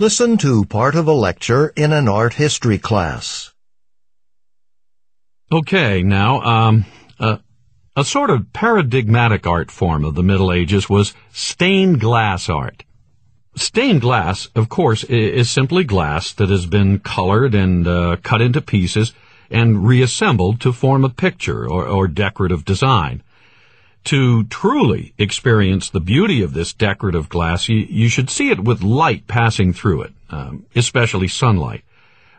Listen to part of a lecture in an art history class. Okay, now, um, uh, a sort of paradigmatic art form of the Middle Ages was stained glass art. Stained glass, of course, is simply glass that has been colored and uh, cut into pieces and reassembled to form a picture or, or decorative design. To truly experience the beauty of this decorative glass, you, you should see it with light passing through it, um, especially sunlight,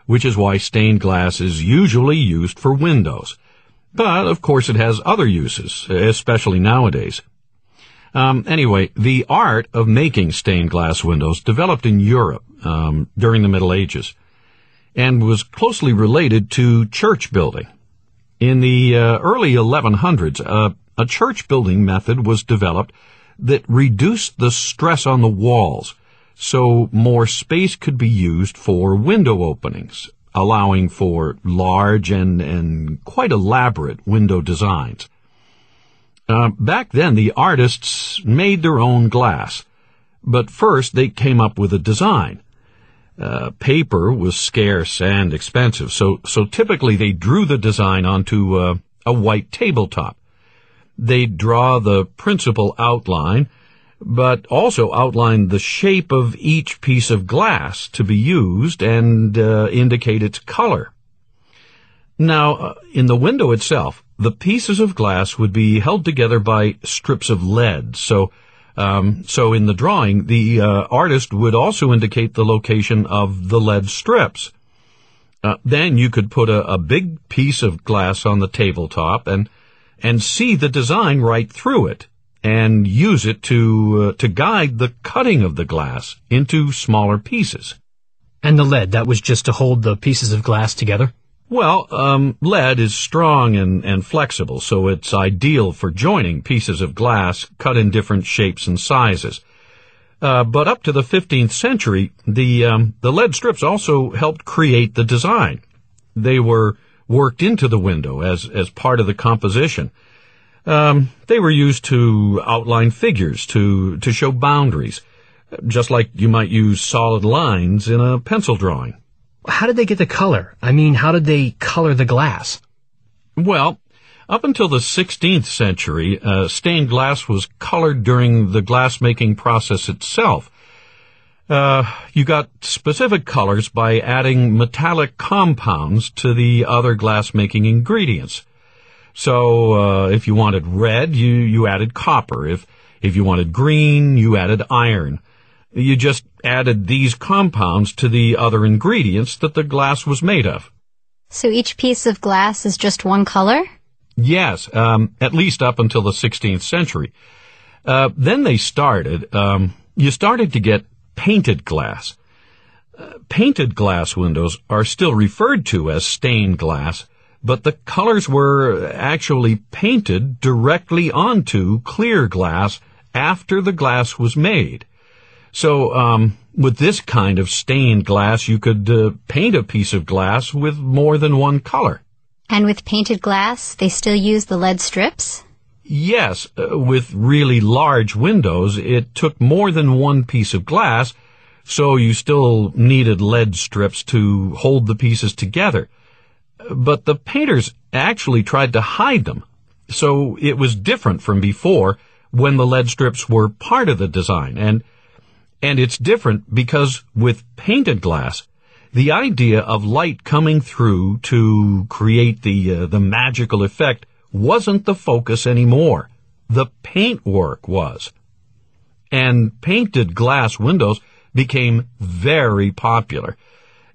which is why stained glass is usually used for windows. But, of course, it has other uses, especially nowadays. Um, anyway, the art of making stained glass windows developed in Europe um, during the Middle Ages and was closely related to church building. In the uh, early 1100s, uh, a church building method was developed that reduced the stress on the walls so more space could be used for window openings, allowing for large and, and quite elaborate window designs. Uh, back then, the artists made their own glass, but first they came up with a design. Uh, paper was scarce and expensive, so so typically they drew the design onto uh, a white tabletop. They'd draw the principal outline, but also outline the shape of each piece of glass to be used and uh, indicate its color. Now, uh, in the window itself, the pieces of glass would be held together by strips of lead. So, um, so in the drawing, the uh, artist would also indicate the location of the lead strips. Uh, then you could put a, a, big piece of glass on the tabletop and and see the design right through it, and use it to uh, to guide the cutting of the glass into smaller pieces. And the lead that was just to hold the pieces of glass together. Well, um, lead is strong and, and flexible, so it's ideal for joining pieces of glass cut in different shapes and sizes. Uh, but up to the 15th century, the um, the lead strips also helped create the design. They were worked into the window as as part of the composition. Um, they were used to outline figures, to to show boundaries, just like you might use solid lines in a pencil drawing how did they get the color? I mean, how did they color the glass? Well, up until the 16th century, uh, stained glass was colored during the glass-making process itself. Uh, you got specific colors by adding metallic compounds to the other glass-making ingredients. So, uh, if you wanted red, you, you added copper. If, if you wanted green, you added iron. You just added these compounds to the other ingredients that the glass was made of. So each piece of glass is just one color? Yes, um, at least up until the 16th century. Uh, then they started, um, you started to get painted glass. Uh, painted glass windows are still referred to as stained glass, but the colors were actually painted directly onto clear glass after the glass was made. So, um, with this kind of stained glass, you could uh, paint a piece of glass with more than one color. And with painted glass, they still use the lead strips? Yes, uh, with really large windows, it took more than one piece of glass, so you still needed lead strips to hold the pieces together. But the painters actually tried to hide them, so it was different from before when the lead strips were part of the design, and and it's different because with painted glass, the idea of light coming through to create the uh, the magical effect wasn't the focus anymore. The paintwork was. And painted glass windows became very popular.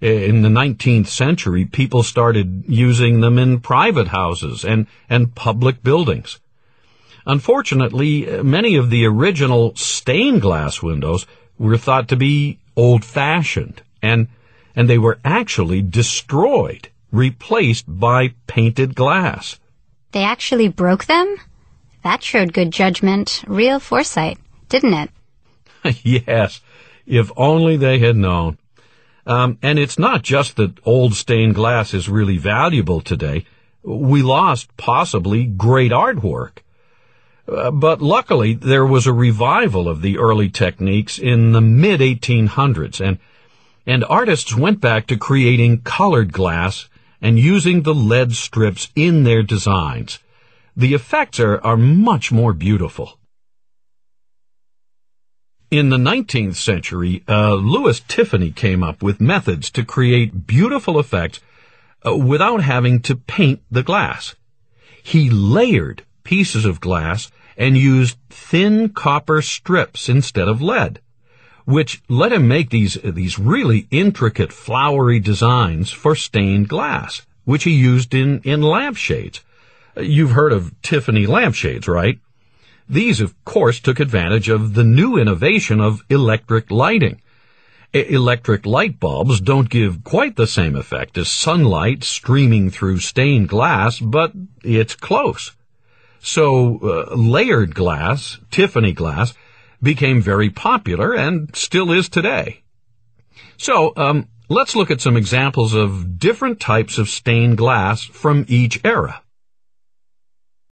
In the 19th century, people started using them in private houses and, and public buildings. Unfortunately, many of the original stained glass windows were thought to be old fashioned and, and they were actually destroyed, replaced by painted glass. They actually broke them? That showed good judgment, real foresight, didn't it? yes, if only they had known. Um, and it's not just that old stained glass is really valuable today. We lost possibly great artwork. Uh, but luckily, there was a revival of the early techniques in the mid 1800s, and And artists went back to creating colored glass and using the lead strips in their designs. The effects are, are much more beautiful. In the 19th century, uh, Louis Tiffany came up with methods to create beautiful effects uh, without having to paint the glass. He layered pieces of glass and used thin copper strips instead of lead, which let him make these, these really intricate flowery designs for stained glass, which he used in, in lampshades. You've heard of Tiffany lampshades, right? These, of course, took advantage of the new innovation of electric lighting. electric light bulbs don't give quite the same effect as sunlight streaming through stained glass, but it's close. So, uh, layered glass, Tiffany glass, became very popular and still is today. So, um, let's look at some examples of different types of stained glass from each era.